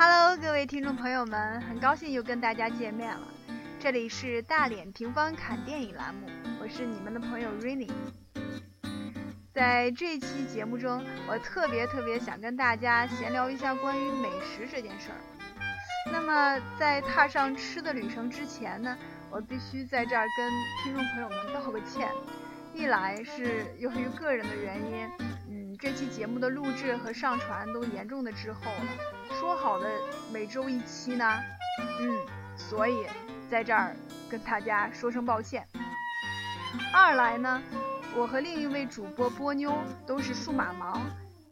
Hello，各位听众朋友们，很高兴又跟大家见面了。这里是大脸平方侃电影栏目，我是你们的朋友 Rainy。在这期节目中，我特别特别想跟大家闲聊一下关于美食这件事儿。那么，在踏上吃的旅程之前呢，我必须在这儿跟听众朋友们道个歉。一来是由于个人的原因，这期节目的录制和上传都严重的滞后了。说好的每周一期呢，嗯，所以在这儿跟大家说声抱歉。二来呢。我和另一位主播波妞都是数码盲，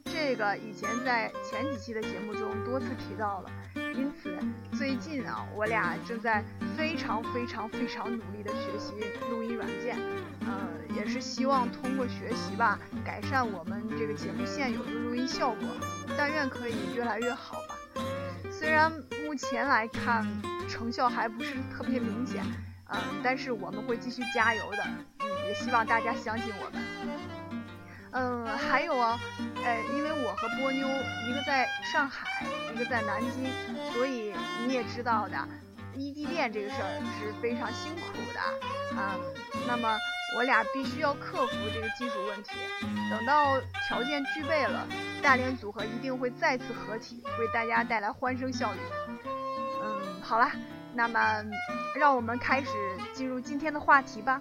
这个以前在前几期的节目中多次提到了。因此，最近啊，我俩正在非常非常非常努力的学习录音软件，嗯，也是希望通过学习吧，改善我们这个节目现有的录音效果，但愿可以越来越好吧。虽然目前来看成效还不是特别明显，嗯，但是我们会继续加油的。嗯也希望大家相信我们。嗯，还有啊，呃，因为我和波妞一个在上海，一个在南京，所以你也知道的，异地恋这个事儿是非常辛苦的啊。那么我俩必须要克服这个基础问题。等到条件具备了，大连组合一定会再次合体，为大家带来欢声笑语。嗯，好了，那么让我们开始进入今天的话题吧。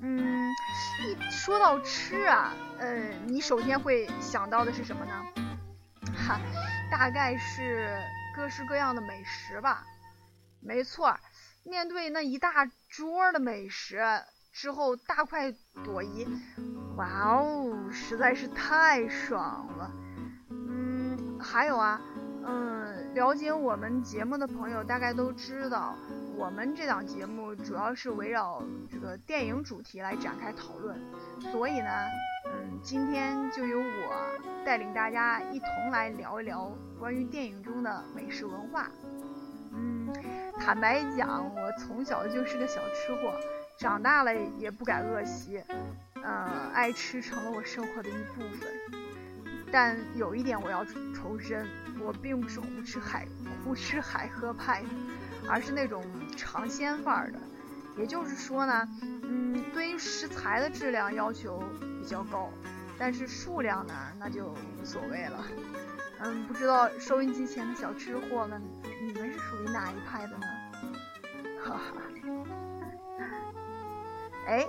嗯，一说到吃啊，呃，你首先会想到的是什么呢？哈，大概是各式各样的美食吧。没错，面对那一大桌的美食之后大快朵颐，哇哦，实在是太爽了。嗯，还有啊，嗯，了解我们节目的朋友大概都知道。我们这档节目主要是围绕这个电影主题来展开讨论，所以呢，嗯，今天就由我带领大家一同来聊一聊关于电影中的美食文化。嗯，坦白讲，我从小就是个小吃货，长大了也不改恶习，呃，爱吃成了我生活的一部分。但有一点我要重申，我并不是胡吃海胡吃海喝派。而是那种尝鲜范儿的，也就是说呢，嗯，对于食材的质量要求比较高，但是数量呢，那就无所谓了。嗯，不知道收音机前的小吃货们，你们是属于哪一派的呢？哈哈。哎，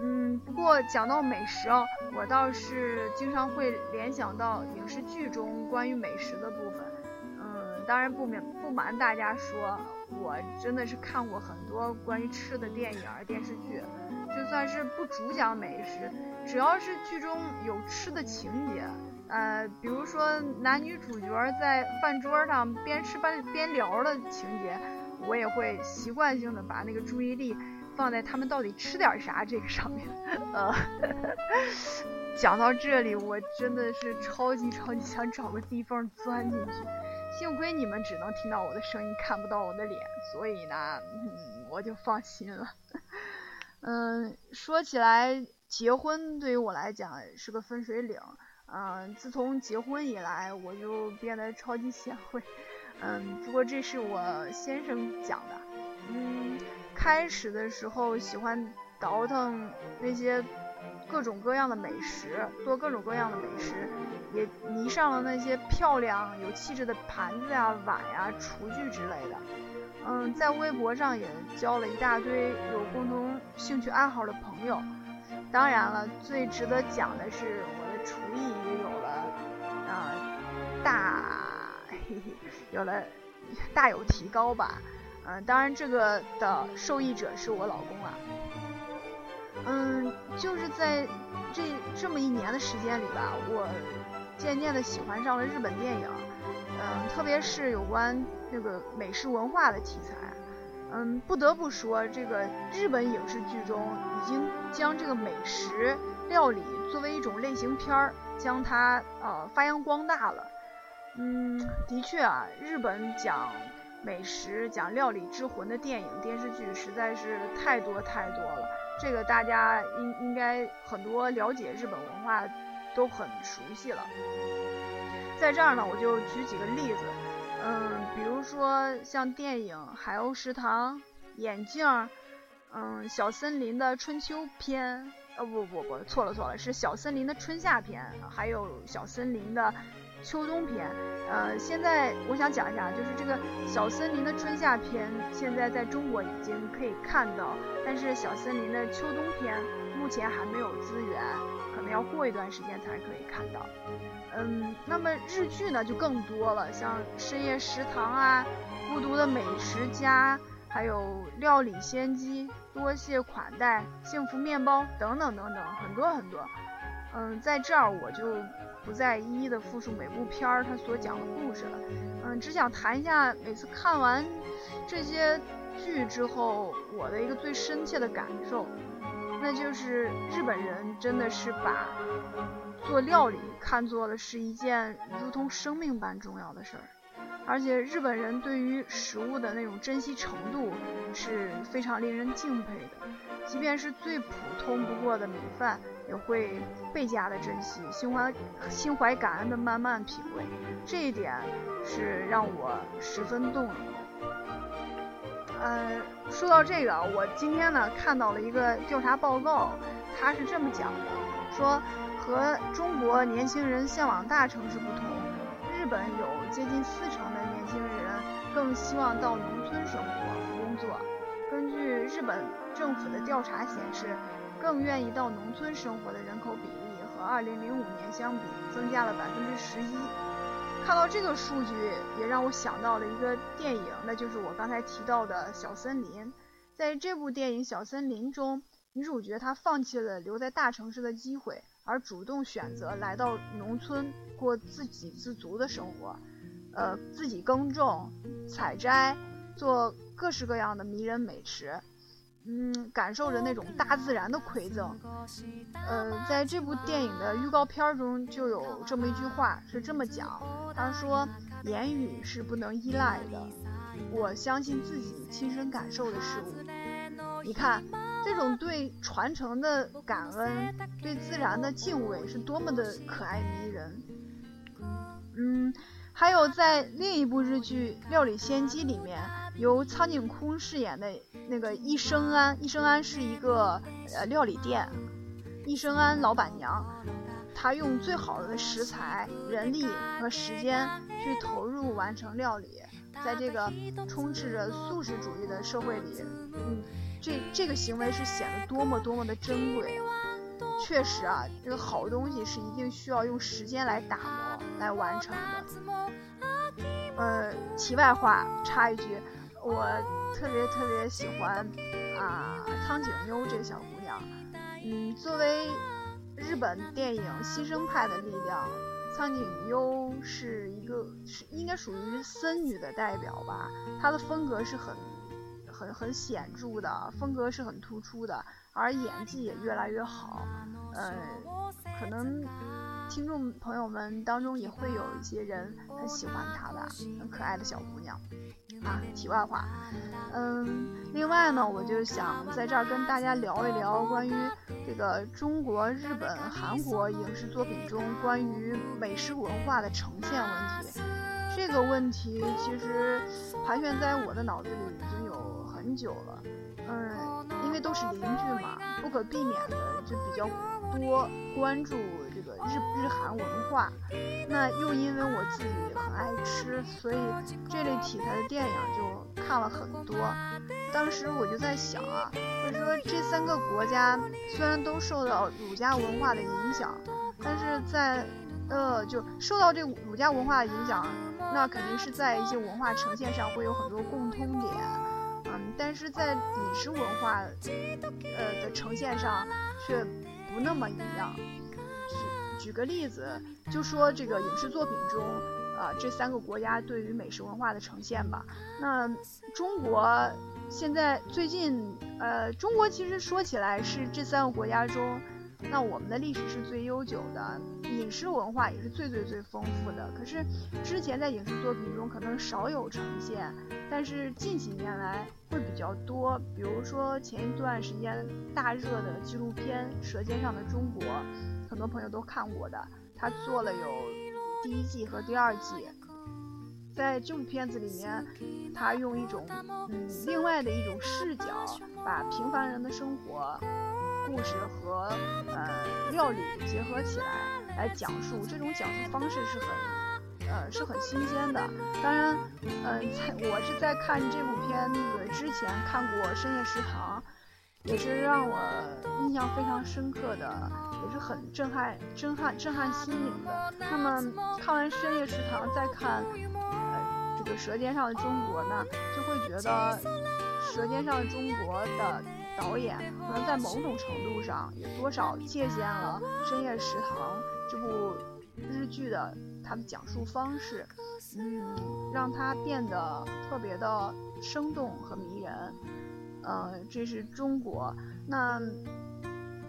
嗯，不过讲到美食哦，我倒是经常会联想到影视剧中关于美食的部分。嗯，当然不免不瞒大家说。我真的是看过很多关于吃的电影、电视剧，就算是不主讲美食，只要是剧中有吃的情节，呃，比如说男女主角在饭桌上边吃边边聊的情节，我也会习惯性的把那个注意力放在他们到底吃点啥这个上面。呃，讲到这里，我真的是超级超级想找个地缝钻进去。幸亏你们只能听到我的声音，看不到我的脸，所以呢，嗯，我就放心了。嗯，说起来，结婚对于我来讲是个分水岭。嗯，自从结婚以来，我就变得超级贤惠。嗯，不过这是我先生讲的。嗯，开始的时候喜欢倒腾那些。各种各样的美食，做各种各样的美食，也迷上了那些漂亮有气质的盘子呀、碗呀、厨具之类的。嗯，在微博上也交了一大堆有共同兴趣爱好的朋友。当然了，最值得讲的是我的厨艺也有了啊大嘿嘿，有了大有提高吧。嗯，当然这个的受益者是我老公了。嗯，就是在这这么一年的时间里吧，我渐渐的喜欢上了日本电影，嗯，特别是有关那个美食文化的题材。嗯，不得不说，这个日本影视剧中已经将这个美食料理作为一种类型片儿，将它呃发扬光大了。嗯，的确啊，日本讲美食、讲料理之魂的电影电视剧实在是太多太多了。这个大家应应该很多了解日本文化都很熟悉了，在这儿呢，我就举几个例子，嗯，比如说像电影《海鸥食堂》、眼镜，嗯，《小森林》的春秋篇，呃，不不不，错了错了，是《小森林》的春夏篇，还有《小森林》的秋冬篇。呃，现在我想讲一下，就是这个《小森林》的春夏篇，现在在中国已经可以看到，但是《小森林》的秋冬篇目前还没有资源，可能要过一段时间才可以看到。嗯，那么日剧呢就更多了，像《深夜食堂》啊，《孤独的美食家》，还有《料理仙姬》，多谢款待，《幸福面包》等等等等，很多很多。嗯，在这儿我就不再一一的复述每部片儿它所讲的故事了。嗯，只想谈一下每次看完这些剧之后，我的一个最深切的感受，那就是日本人真的是把。做料理看作了是一件如同生命般重要的事儿，而且日本人对于食物的那种珍惜程度是非常令人敬佩的。即便是最普通不过的米饭，也会倍加的珍惜，心怀心怀感恩的慢慢品味。这一点是让我十分动容的。呃，说到这个，我今天呢看到了一个调查报告，他是这么讲的，说。和中国年轻人向往大城市不同，日本有接近四成的年轻人更希望到农村生活工作。根据日本政府的调查显示，更愿意到农村生活的人口比例和2005年相比增加了百分之十一。看到这个数据，也让我想到了一个电影，那就是我刚才提到的《小森林》。在这部电影《小森林》中，女主角她放弃了留在大城市的机会。而主动选择来到农村过自给自足的生活，呃，自己耕种、采摘，做各式各样的迷人美食，嗯，感受着那种大自然的馈赠。呃，在这部电影的预告片中就有这么一句话，是这么讲：他说，言语是不能依赖的，我相信自己亲身感受的事物。你看。这种对传承的感恩，对自然的敬畏，是多么的可爱迷人。嗯，还有在另一部日剧《料理仙姬》里面，由苍井空饰演的那个一生安，一生安是一个呃料理店，一生安老板娘，她用最好的食材、人力和时间去投入完成料理，在这个充斥着素食主义的社会里，嗯。这这个行为是显得多么多么的珍贵，确实啊，这个好东西是一定需要用时间来打磨来完成的。呃，题外话插一句，我特别特别喜欢啊苍井优这个小姑娘。嗯，作为日本电影新生派的力量，苍井优是一个是应该属于森女的代表吧，她的风格是很。很很显著的风格是很突出的，而演技也越来越好。呃，可能听众朋友们当中也会有一些人很喜欢她吧，很可爱的小姑娘。啊，题外话，嗯，另外呢，我就想在这儿跟大家聊一聊关于这个中国、日本、韩国影视作品中关于美食文化的呈现问题。这个问题其实盘旋在我的脑子里已经有。很久了，嗯，因为都是邻居嘛，不可避免的就比较多关注日日韩文化。那又因为我自己很爱吃，所以这类题材的电影就看了很多。当时我就在想啊，就说这三个国家虽然都受到儒家文化的影响，但是在呃就受到这儒家文化的影响，那肯定是在一些文化呈现上会有很多共通点。嗯但是在饮食文化，呃的呈现上却不那么一样。举个例子，就说这个影视作品中，啊这三个国家对于美食文化的呈现吧。那中国现在最近，呃中国其实说起来是这三个国家中。那我们的历史是最悠久的，饮食文化也是最最最丰富的。可是之前在影视作品中可能少有呈现，但是近几年来会比较多。比如说前一段时间大热的纪录片《舌尖上的中国》，很多朋友都看过的，他做了有第一季和第二季。在这部片子里面，他用一种嗯另外的一种视角，把平凡人的生活故事和呃料理结合起来来讲述，这种讲述方式是很呃是很新鲜的。当然，嗯，在我是在看这部片子之前看过《深夜食堂》。也是让我印象非常深刻的，也是很震撼、震撼、震撼心灵的。那么看完《深夜食堂》，再看呃这个《舌尖上的中国》呢，就会觉得《舌尖上的中国》的导演可能在某种程度上也多少借鉴了《深夜食堂》这部日剧的他的讲述方式，嗯，让它变得特别的生动和迷人。嗯，这是中国。那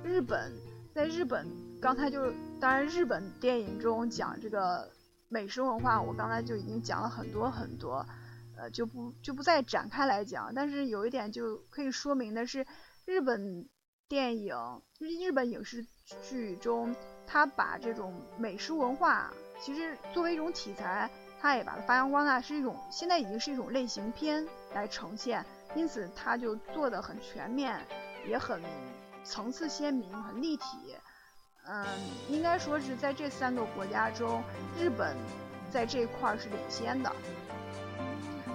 日本，在日本，刚才就当然日本电影中讲这个美食文化，我刚才就已经讲了很多很多，呃，就不就不再展开来讲。但是有一点就可以说明的是，日本电影、日本影视剧中，他把这种美食文化，其实作为一种题材，他也把它发扬光大，是一种现在已经是一种类型片来呈现。因此，他就做的很全面，也很层次鲜明，很立体。嗯，应该说是在这三个国家中，日本在这一块是领先的。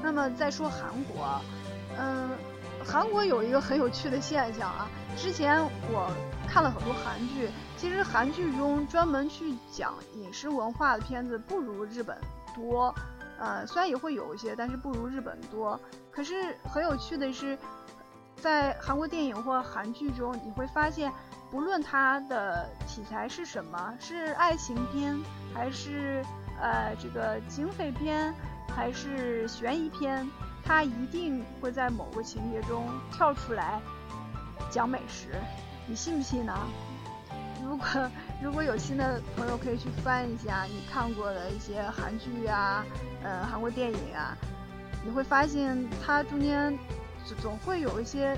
那么再说韩国，嗯，韩国有一个很有趣的现象啊。之前我看了很多韩剧，其实韩剧中专门去讲饮食文化的片子不如日本多。呃，虽然也会有一些，但是不如日本多。可是很有趣的是，在韩国电影或韩剧中，你会发现，不论它的题材是什么，是爱情片，还是呃这个警匪片，还是悬疑片，它一定会在某个情节中跳出来讲美食。你信不信呢？如果如果有新的朋友可以去翻一下你看过的一些韩剧啊，呃，韩国电影啊，你会发现它中间总总会有一些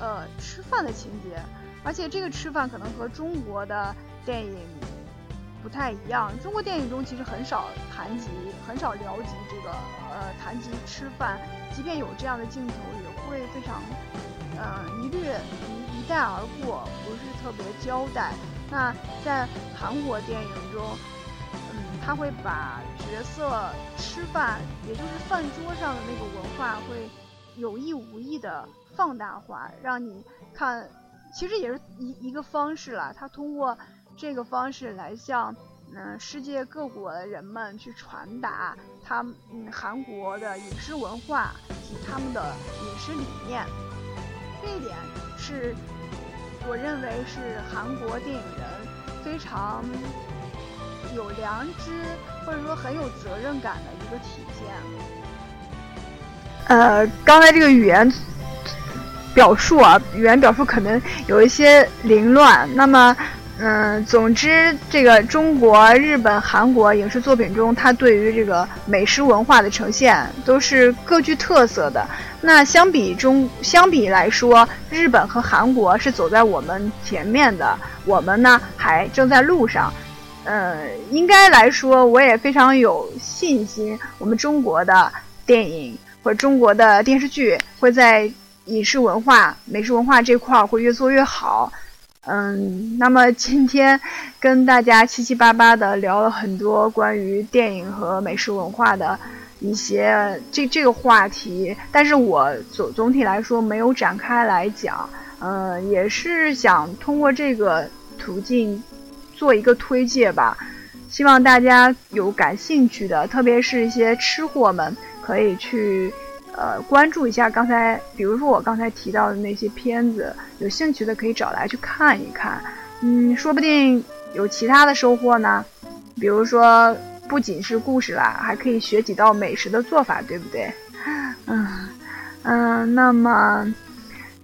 呃吃饭的情节，而且这个吃饭可能和中国的电影不太一样。中国电影中其实很少谈及，很少聊及这个呃谈及吃饭，即便有这样的镜头，也会非常嗯一略一一带而过，不是特别交代。那在韩国电影中，嗯，他会把角色吃饭，也就是饭桌上的那个文化，会有意无意的放大化，让你看，其实也是一一个方式了。他通过这个方式来向嗯世界各国的人们去传达他嗯韩国的饮食文化及他们的饮食理念，这一点是。我认为是韩国电影人非常有良知，或者说很有责任感的一个体现。呃，刚才这个语言表述啊，语言表述可能有一些凌乱。那么。嗯，总之，这个中国、日本、韩国影视作品中，它对于这个美食文化的呈现都是各具特色的。那相比中，相比来说，日本和韩国是走在我们前面的，我们呢还正在路上。呃，应该来说，我也非常有信心，我们中国的电影或者中国的电视剧会在影视文化、美食文化这块儿会越做越好。嗯，那么今天跟大家七七八八的聊了很多关于电影和美食文化的一些这这个话题，但是我总总体来说没有展开来讲，嗯，也是想通过这个途径做一个推介吧，希望大家有感兴趣的，特别是一些吃货们可以去。呃，关注一下刚才，比如说我刚才提到的那些片子，有兴趣的可以找来去看一看，嗯，说不定有其他的收获呢。比如说，不仅是故事啦，还可以学几道美食的做法，对不对？嗯嗯，那么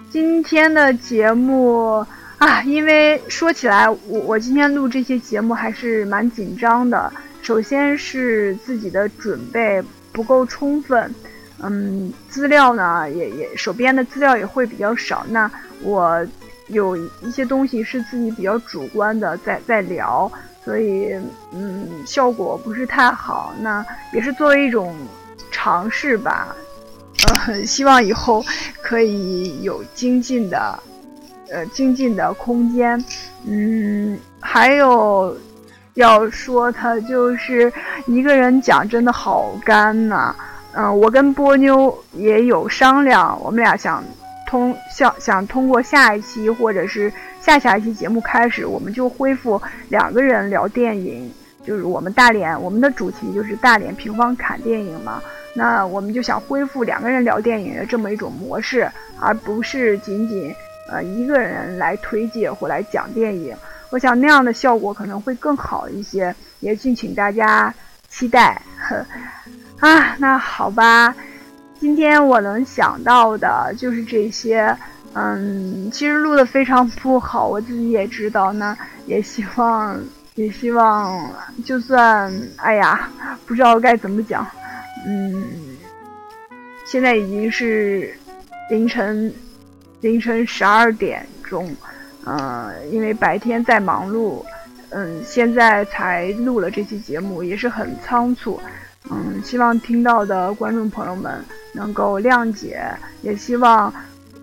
今天的节目啊，因为说起来，我我今天录这些节目还是蛮紧张的。首先是自己的准备不够充分。嗯，资料呢也也手边的资料也会比较少。那我有一些东西是自己比较主观的在在聊，所以嗯效果不是太好。那也是作为一种尝试吧，呃，希望以后可以有精进的，呃，精进的空间。嗯，还有要说的，就是一个人讲真的好干呐。嗯，我跟波妞也有商量，我们俩想通想想通过下一期或者是下下一期节目开始，我们就恢复两个人聊电影。就是我们大连，我们的主题就是大连平方侃电影嘛。那我们就想恢复两个人聊电影的这么一种模式，而不是仅仅呃一个人来推介或来讲电影。我想那样的效果可能会更好一些，也敬请大家期待。啊，那好吧，今天我能想到的就是这些。嗯，其实录的非常不好，我自己也知道。那也希望。也希望，就算哎呀，不知道该怎么讲，嗯，现在已经是凌晨凌晨十二点钟，嗯，因为白天在忙碌，嗯，现在才录了这期节目，也是很仓促，嗯，希望听到的观众朋友们能够谅解，也希望，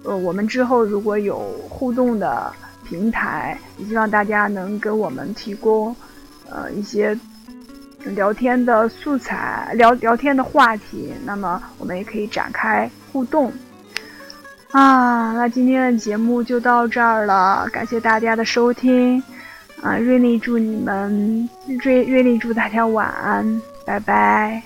呃，我们之后如果有互动的。平台也希望大家能给我们提供，呃一些聊天的素材，聊聊天的话题，那么我们也可以展开互动。啊，那今天的节目就到这儿了，感谢大家的收听。啊，瑞丽祝你们瑞瑞丽祝大家晚安，拜拜。